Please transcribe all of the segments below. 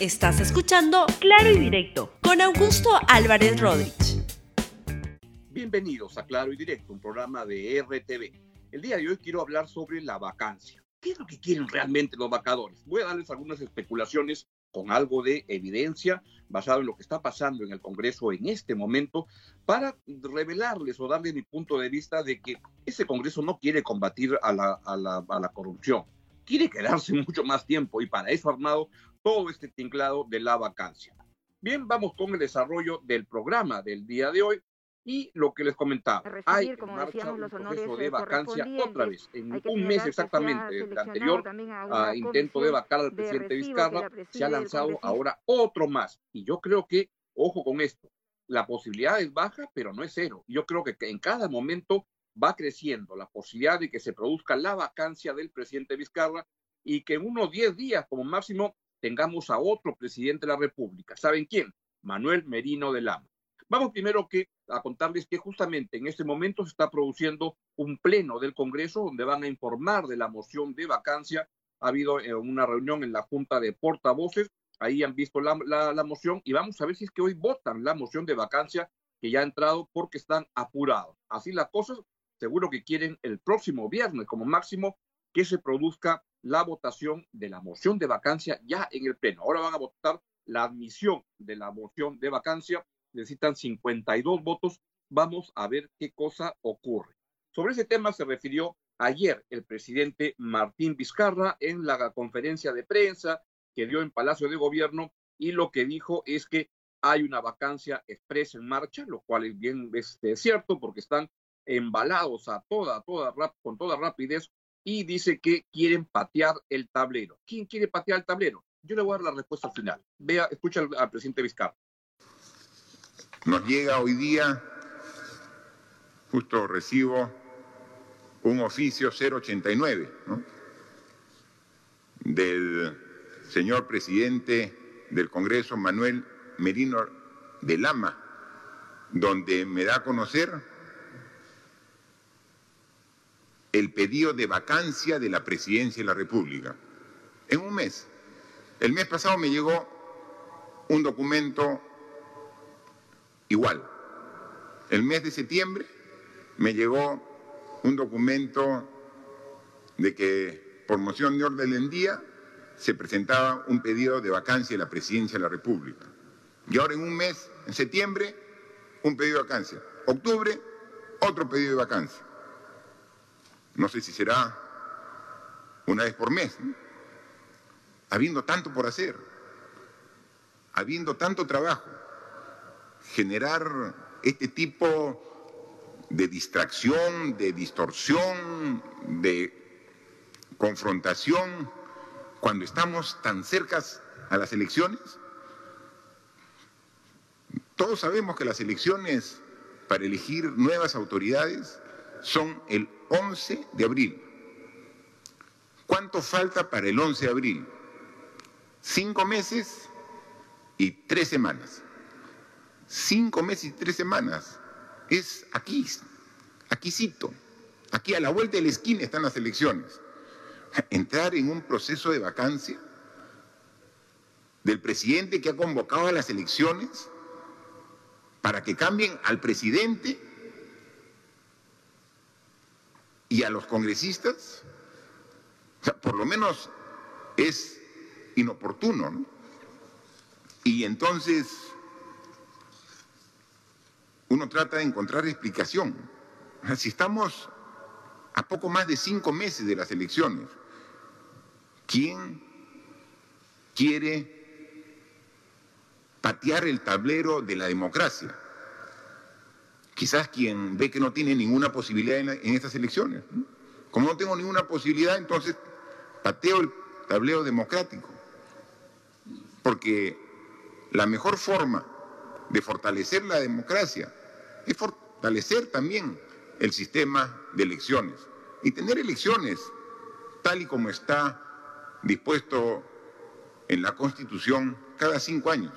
Estás escuchando Claro y Directo con Augusto Álvarez Rodríguez. Bienvenidos a Claro y Directo, un programa de RTV. El día de hoy quiero hablar sobre la vacancia. ¿Qué es lo que quieren realmente los vacadores? Voy a darles algunas especulaciones con algo de evidencia basado en lo que está pasando en el Congreso en este momento para revelarles o darles mi punto de vista de que ese Congreso no quiere combatir a la, a la, corrupción, quiere quedarse mucho más tiempo y para eso armado todo este tinglado de la vacancia. Bien, vamos con el desarrollo del programa del día de hoy y lo que les comentaba. Hay en marcha un proceso de vacancia otra vez, en un mes exactamente del anterior a intento de vacar al presidente Vizcarra, se ha lanzado ahora otro más. Y yo creo que, ojo con esto, la posibilidad es baja, pero no es cero. Yo creo que en cada momento va creciendo la posibilidad de que se produzca la vacancia del presidente Vizcarra y que en unos 10 días como máximo tengamos a otro presidente de la República. ¿Saben quién? Manuel Merino de Lama. Vamos primero que, a contarles que justamente en este momento se está produciendo un pleno del Congreso donde van a informar de la moción de vacancia. Ha habido eh, una reunión en la Junta de Portavoces, ahí han visto la, la, la moción y vamos a ver si es que hoy votan la moción de vacancia que ya ha entrado porque están apurados. Así las cosas, seguro que quieren el próximo viernes como máximo que se produzca la votación de la moción de vacancia ya en el Pleno. Ahora van a votar la admisión de la moción de vacancia. Necesitan 52 votos. Vamos a ver qué cosa ocurre. Sobre ese tema se refirió ayer el presidente Martín Vizcarra en la conferencia de prensa que dio en Palacio de Gobierno y lo que dijo es que hay una vacancia expresa en marcha, lo cual es bien este, cierto porque están embalados a toda, toda, con toda rapidez y dice que quieren patear el tablero. ¿Quién quiere patear el tablero? Yo le voy a dar la respuesta final. Vea, escucha al, presidente Vizcarra. Nos llega hoy día, justo recibo un oficio 089 ¿no? del señor presidente del Congreso, Manuel Merino de Lama, donde me da a conocer el pedido de vacancia de la presidencia de la República. En un mes. El mes pasado me llegó un documento igual. El mes de septiembre me llegó un documento de que por moción de orden del día se presentaba un pedido de vacancia de la presidencia de la República. Y ahora en un mes, en septiembre, un pedido de vacancia. Octubre, otro pedido de vacancia. No sé si será una vez por mes, habiendo tanto por hacer, habiendo tanto trabajo, generar este tipo de distracción, de distorsión, de confrontación, cuando estamos tan cercas a las elecciones. Todos sabemos que las elecciones para elegir nuevas autoridades son el 11 de abril. ¿Cuánto falta para el 11 de abril? Cinco meses y tres semanas. Cinco meses y tres semanas. Es aquí, aquícito. Aquí a la vuelta de la esquina están las elecciones. Entrar en un proceso de vacancia del presidente que ha convocado a las elecciones para que cambien al presidente y a los congresistas, o sea, por lo menos es inoportuno. ¿no? Y entonces uno trata de encontrar explicación. Si estamos a poco más de cinco meses de las elecciones, ¿quién quiere patear el tablero de la democracia? Quizás quien ve que no tiene ninguna posibilidad en, estas elecciones. Como no tengo ninguna posibilidad, entonces pateo el tablero democrático. Porque la mejor forma de fortalecer la democracia es fortalecer también el sistema de elecciones y tener elecciones tal y como está dispuesto en la Constitución cada cinco años.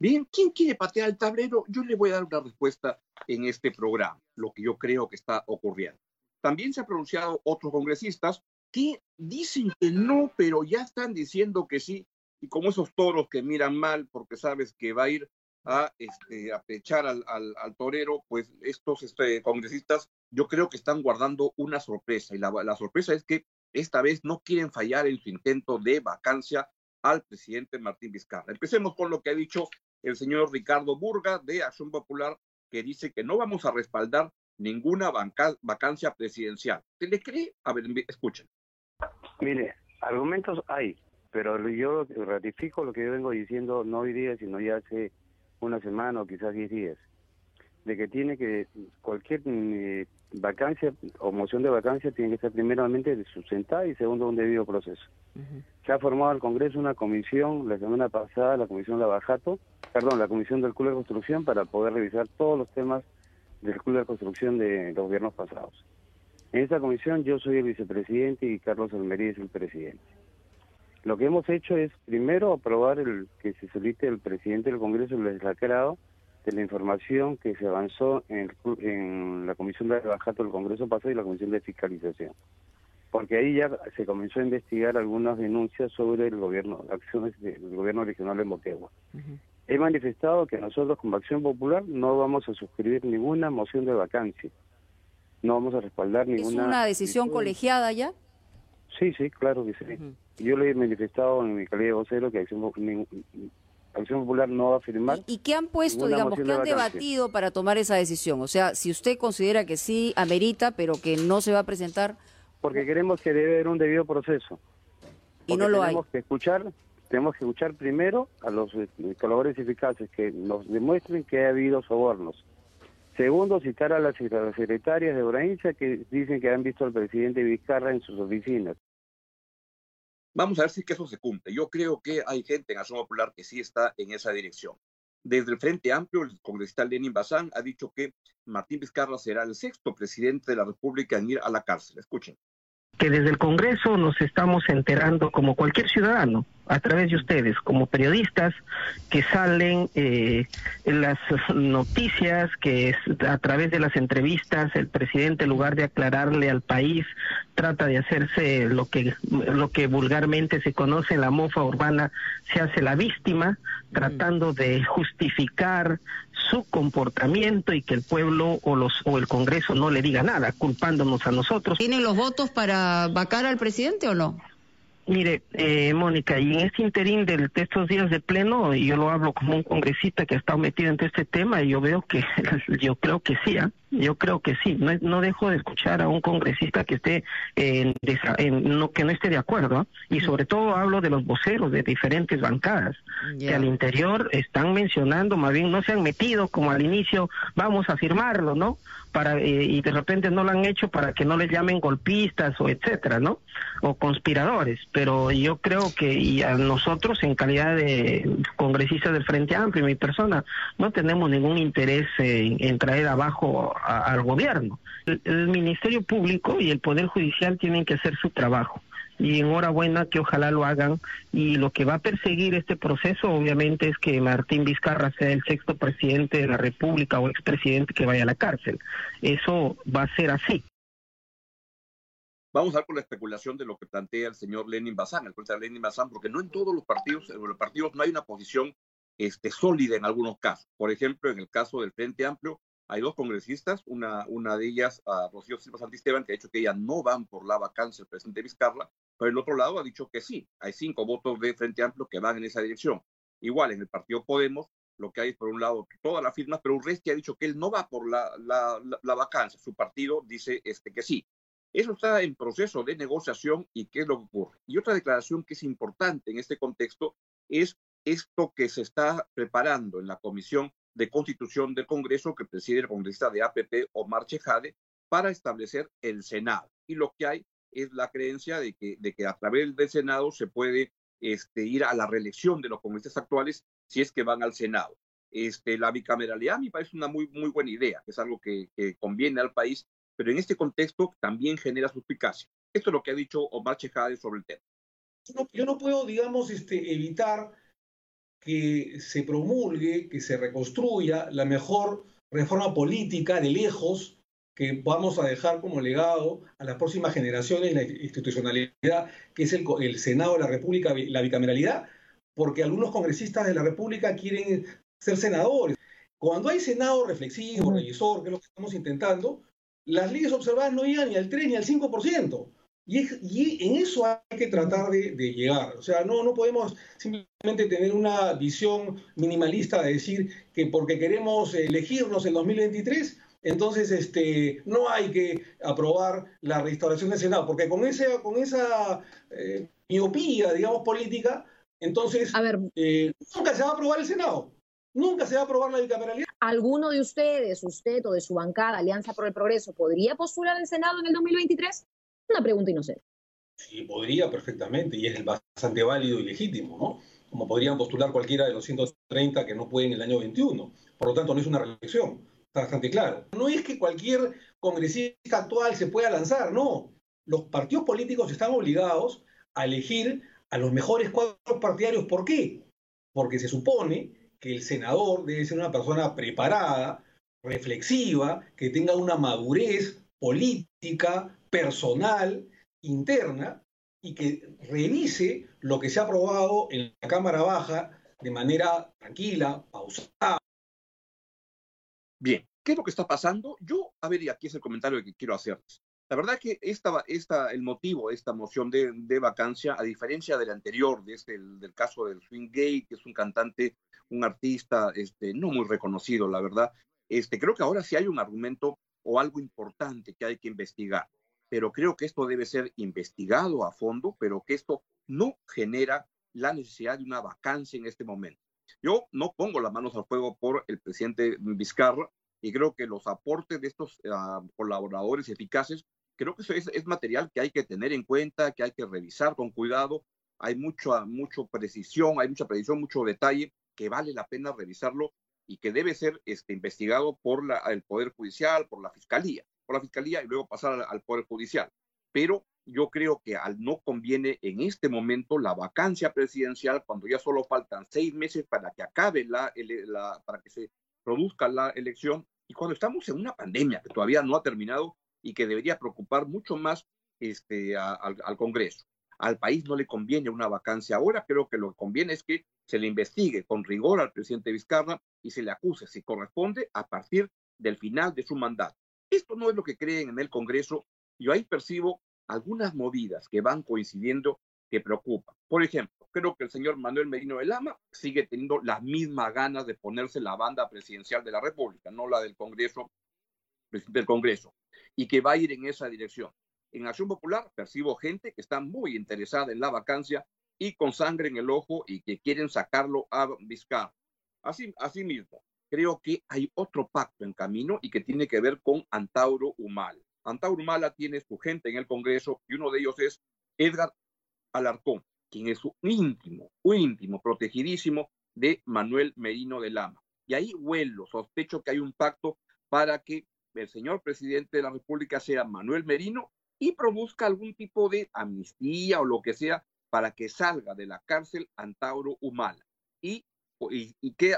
Bien, ¿quién quiere patear el tablero? Yo le voy a dar una respuesta en este programa, lo que yo creo que está ocurriendo. También se han pronunciado otros congresistas, que dicen que no, pero ya están diciendo que sí. Y como esos toros que miran mal porque sabes que va a ir a, este, a pechar al, al, torero, pues estos este, congresistas yo creo que están guardando una sorpresa. Y la, la sorpresa es que esta vez no quieren fallar en su intento de vacancia al presidente Martín Vizcarra. Empecemos con lo que ha dicho el señor Ricardo Burga de Acción Popular, que dice que no vamos a respaldar ninguna vacancia presidencial. ¿Se le cree? Escuchen. Mire, argumentos hay, pero yo ratifico lo que yo vengo diciendo no hoy día, sino ya hace una semana o quizás diez días, de que tiene que cualquier eh, vacancia o moción de vacancia tiene que estar primeramente sustentada y segundo un debido proceso. Se ha formado el Congreso una comisión la semana pasada, la comisión Lavajato, perdón, la comisión del Club de Construcción para poder revisar todos los temas del Club de Construcción de los gobiernos pasados. En esta comisión yo soy el vicepresidente y Carlos Almería es el presidente. Lo que hemos hecho es primero aprobar el que se solicite el presidente del Congreso el legislado de la información que se avanzó en, en la Comisión de Bajato del Congreso pasado y la Comisión de Fiscalización. Porque ahí ya se comenzó a investigar algunas denuncias sobre el gobierno, acciones del gobierno regional de Moquegua. He manifestado que nosotros como Acción Popular no vamos a suscribir ninguna moción de vacancia. No vamos a respaldar ninguna... ¿Es una decisión colegiada ya? Sí, sí, claro que sí. Yo le he manifestado en mi calidad de vocero que Acción, Acción Popular no va a firmar. ¿Y, qué han puesto, digamos, qué han debatido para tomar esa decisión? O sea, si usted considera que sí amerita, pero que no se va a presentar. Porque queremos que debe haber un debido proceso. y no lo hay. Tenemos que escuchar, tenemos que escuchar primero a los eh, colaboradores eficaces que nos demuestren que ha habido sobornos. Segundo, citar a las, secretarias de provincia que dicen que han visto al presidente Vizcarra en sus oficinas. Vamos a ver si eso se cumple. Yo creo que hay gente en Acción Popular que sí está en esa dirección. Desde el Frente Amplio, el congresista Lenin Bazán ha dicho que Martín Vizcarra será el sexto presidente de la República en ir a la cárcel. Escuchen. Que desde el Congreso nos estamos enterando como cualquier ciudadano a través de ustedes, como periodistas, que salen eh, las noticias, que a través de las entrevistas el presidente, en lugar de aclararle al país, trata de hacerse lo que, lo que vulgarmente se conoce la mofa urbana, se hace la víctima, tratando de justificar su comportamiento y que el pueblo o los o el Congreso no le diga nada, culpándonos a nosotros. ¿Tienen los votos para vacar al presidente o no? Mire, eh, Mónica, y en este interín de estos días de pleno, yo lo hablo como un congresista que ha estado metido en este tema y yo veo que, yo creo que sí, ¿ah? Yo creo que sí. No, no dejo de escuchar a un congresista que esté en, no, que no esté de acuerdo. Y sobre todo hablo de los voceros de diferentes bancadas que al interior están mencionando, más bien no se han metido como al inicio, vamos a firmarlo, ¿no? para eh, y de repente no lo han hecho para que no les llamen golpistas o etcétera, ¿no? O conspiradores, pero yo creo que y a nosotros en calidad de congresistas del Frente Amplio, mi persona, no tenemos ningún interés en, traer abajo al gobierno. el Ministerio Público y el Poder Judicial tienen que hacer su trabajo y enhorabuena que ojalá lo hagan y lo que va a perseguir este proceso obviamente es que Martín Vizcarra sea el sexto presidente de la República o expresidente que vaya a la cárcel. Eso va a ser así. Vamos a ver con la especulación de lo que plantea el señor Lenin Bazán, el presidente Lenin Bazán, porque no en todos los partidos, en los partidos no hay una posición este, sólida en algunos casos. Por ejemplo, en el caso del Frente Amplio, hay dos congresistas, una, una de ellas, Rocío Silva Santisteban, que ha dicho que ellas no van por la vacancia del presidente Vizcarra, pero el otro lado ha dicho que sí, hay cinco votos de Frente Amplio que van en esa dirección. Igual en el partido Podemos, lo que hay es por un lado todas las firmas, pero Urresti ha dicho que él no va por la, la, la, vacancia, su partido dice este, que sí. Eso está en proceso de negociación y qué es lo que ocurre. Y otra declaración que es importante en este contexto es esto que se está preparando en la Comisión de Constitución del Congreso que preside el congresista de APP, Omar Chejade, para establecer el Senado. Y lo que hay es la creencia de que, de que a través del Senado se puede este, ir a la reelección de los congresistas actuales si es que van al Senado. Este, la bicameralidad me parece una muy, muy buena idea, es algo que, conviene al país, pero en este contexto también genera suspicacia. Esto es lo que ha dicho Omar Chejade sobre el tema. yo no puedo, digamos, este, evitar que se promulgue, que se reconstruya la mejor reforma política de lejos que vamos a dejar como legado a las próximas generaciones la institucionalidad que es el, el Senado de la República, la bicameralidad, porque algunos congresistas de la República quieren ser senadores. Cuando hay Senado reflexivo, revisor, que es lo que estamos intentando, las leyes observadas no llegan ni al 3 ni al 5%. Y, en eso hay que tratar de, llegar. O sea, no, no podemos simplemente tener una visión minimalista de decir que porque queremos elegirnos en 2023, entonces este, no hay que aprobar la restauración del Senado, porque con, ese, con esa eh, miopía, digamos, política, entonces eh, nunca se va a aprobar el Senado. Nunca se va a aprobar la bicameralidad. ¿Alguno de ustedes, usted o de su bancada, Alianza por el Progreso, podría postular al Senado en el 2023? Una pregunta inocente. Sí, podría perfectamente y es bastante válido y legítimo, ¿no? Como podrían postular cualquiera de los 130 que no pueden en el año 21. Por lo tanto, no es una reelección. Está bastante claro. No es que cualquier congresista actual se pueda lanzar, no. Los partidos políticos están obligados a elegir a los mejores cuadros partidarios. ¿Por qué? Porque se supone que el senador debe ser una persona preparada, reflexiva, que tenga una madurez política, personal, interna, y que revise lo que se ha aprobado en la Cámara Baja de manera tranquila, pausada. Bien, ¿qué es lo que está pasando? Yo, a ver, y aquí es el comentario que quiero hacerles. La verdad que esta, esta, el motivo de esta moción de, vacancia, a diferencia del anterior, de este, del caso del Swing Gay, que es un cantante, un artista este, no muy reconocido, la verdad, este, creo que ahora sí hay un argumento o algo importante que hay que investigar. Pero creo que esto debe ser investigado a fondo, pero que esto no genera la necesidad de una vacancia en este momento. Yo no pongo las manos al fuego por el presidente Vizcarra y creo que los aportes de estos uh, colaboradores eficaces, creo que eso es, es, material que hay que tener en cuenta, que hay que revisar con cuidado. Hay mucha, mucha precisión, hay mucha precisión, mucho detalle que vale la pena revisarlo y que debe ser este, investigado por la, el Poder Judicial, por la Fiscalía, por la Fiscalía y luego pasar al, Poder Judicial. Pero yo creo que al no conviene en este momento la vacancia presidencial cuando ya solo faltan seis meses para que acabe la, la, para que se produzca la elección y cuando estamos en una pandemia que todavía no ha terminado y que debería preocupar mucho más este, al, al Congreso. Al país no le conviene una vacancia ahora, creo que lo que conviene es que se le investigue con rigor al presidente Vizcarra y se le acuse, si corresponde, a partir del final de su mandato. Esto no es lo que creen en el Congreso. Yo ahí percibo algunas movidas que van coincidiendo que preocupan. Por ejemplo, creo que el señor Manuel Merino de Lama sigue teniendo las mismas ganas de ponerse la banda presidencial de la República, no la del Congreso, del Congreso, y que va a ir en esa dirección. En Acción Popular percibo gente que está muy interesada en la vacancia y con sangre en el ojo y que quieren sacarlo a Vizcarra. Así mismo, creo que hay otro pacto en camino y que tiene que ver con Antauro Humala. Antauro Humala tiene su gente en el Congreso y uno de ellos es Edgar Alarcón, quien es un íntimo, un íntimo, protegidísimo de Manuel Merino de Lama. Y ahí huelo, sospecho que hay un pacto para que el señor presidente de la República sea Manuel Merino y produzca algún tipo de amnistía o lo que sea para que salga de la cárcel Antauro Humala. ¿Y,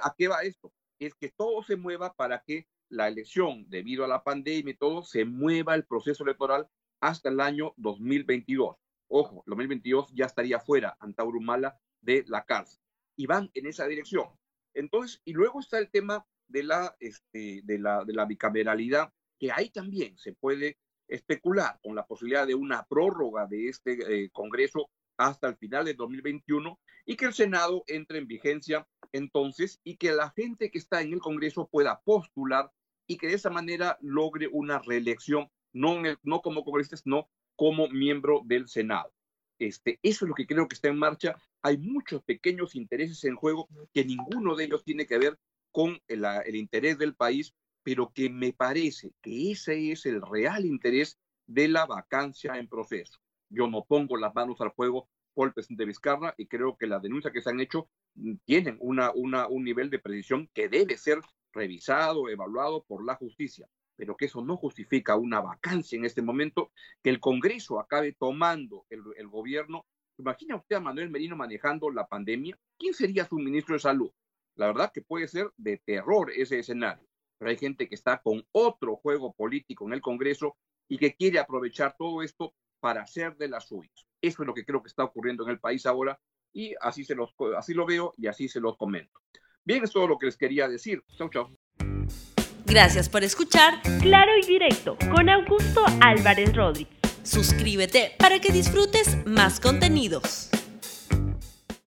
a qué va esto? Es que todo se mueva para que la elección, debido a la pandemia y todo, se mueva el proceso electoral hasta el año 2022. Ojo, 2022 ya estaría fuera Antauro Humala de la cárcel. Y van en esa dirección. Entonces, y luego está el tema de la, este, de la, de la bicameralidad, que ahí también se puede especular con la posibilidad de una prórroga de este eh, Congreso hasta el final de 2021 y que el Senado entre en vigencia entonces y que la gente que está en el Congreso pueda postular y que de esa manera logre una reelección, no, no como congresista, sino como miembro del Senado. Este, eso es lo que creo que está en marcha. Hay muchos pequeños intereses en juego que ninguno de ellos tiene que ver con el, el interés del país, pero que me parece que ese es el real interés de la vacancia en proceso. Yo no pongo las manos al fuego por el presidente Vizcarra y creo que las denuncias que se han hecho mm, tienen una, una, un nivel de precisión que debe ser revisado, evaluado por la justicia, pero que eso no justifica una vacancia en este momento, que el Congreso acabe tomando el, el gobierno. Imagina usted a Manuel Merino manejando la pandemia, ¿quién sería su ministro de salud? La verdad que puede ser de terror ese escenario. pero hay gente que está con otro juego político en el Congreso y que quiere aprovechar todo esto para hacer de las suyas. Eso es lo que creo que está ocurriendo en el país ahora y así, se los, así lo veo y así se los comento. Bien, es todo lo que les quería decir. Chau, chau. Gracias por escuchar Claro y Directo con Augusto Álvarez Rodríguez. Suscríbete para que disfrutes más contenidos.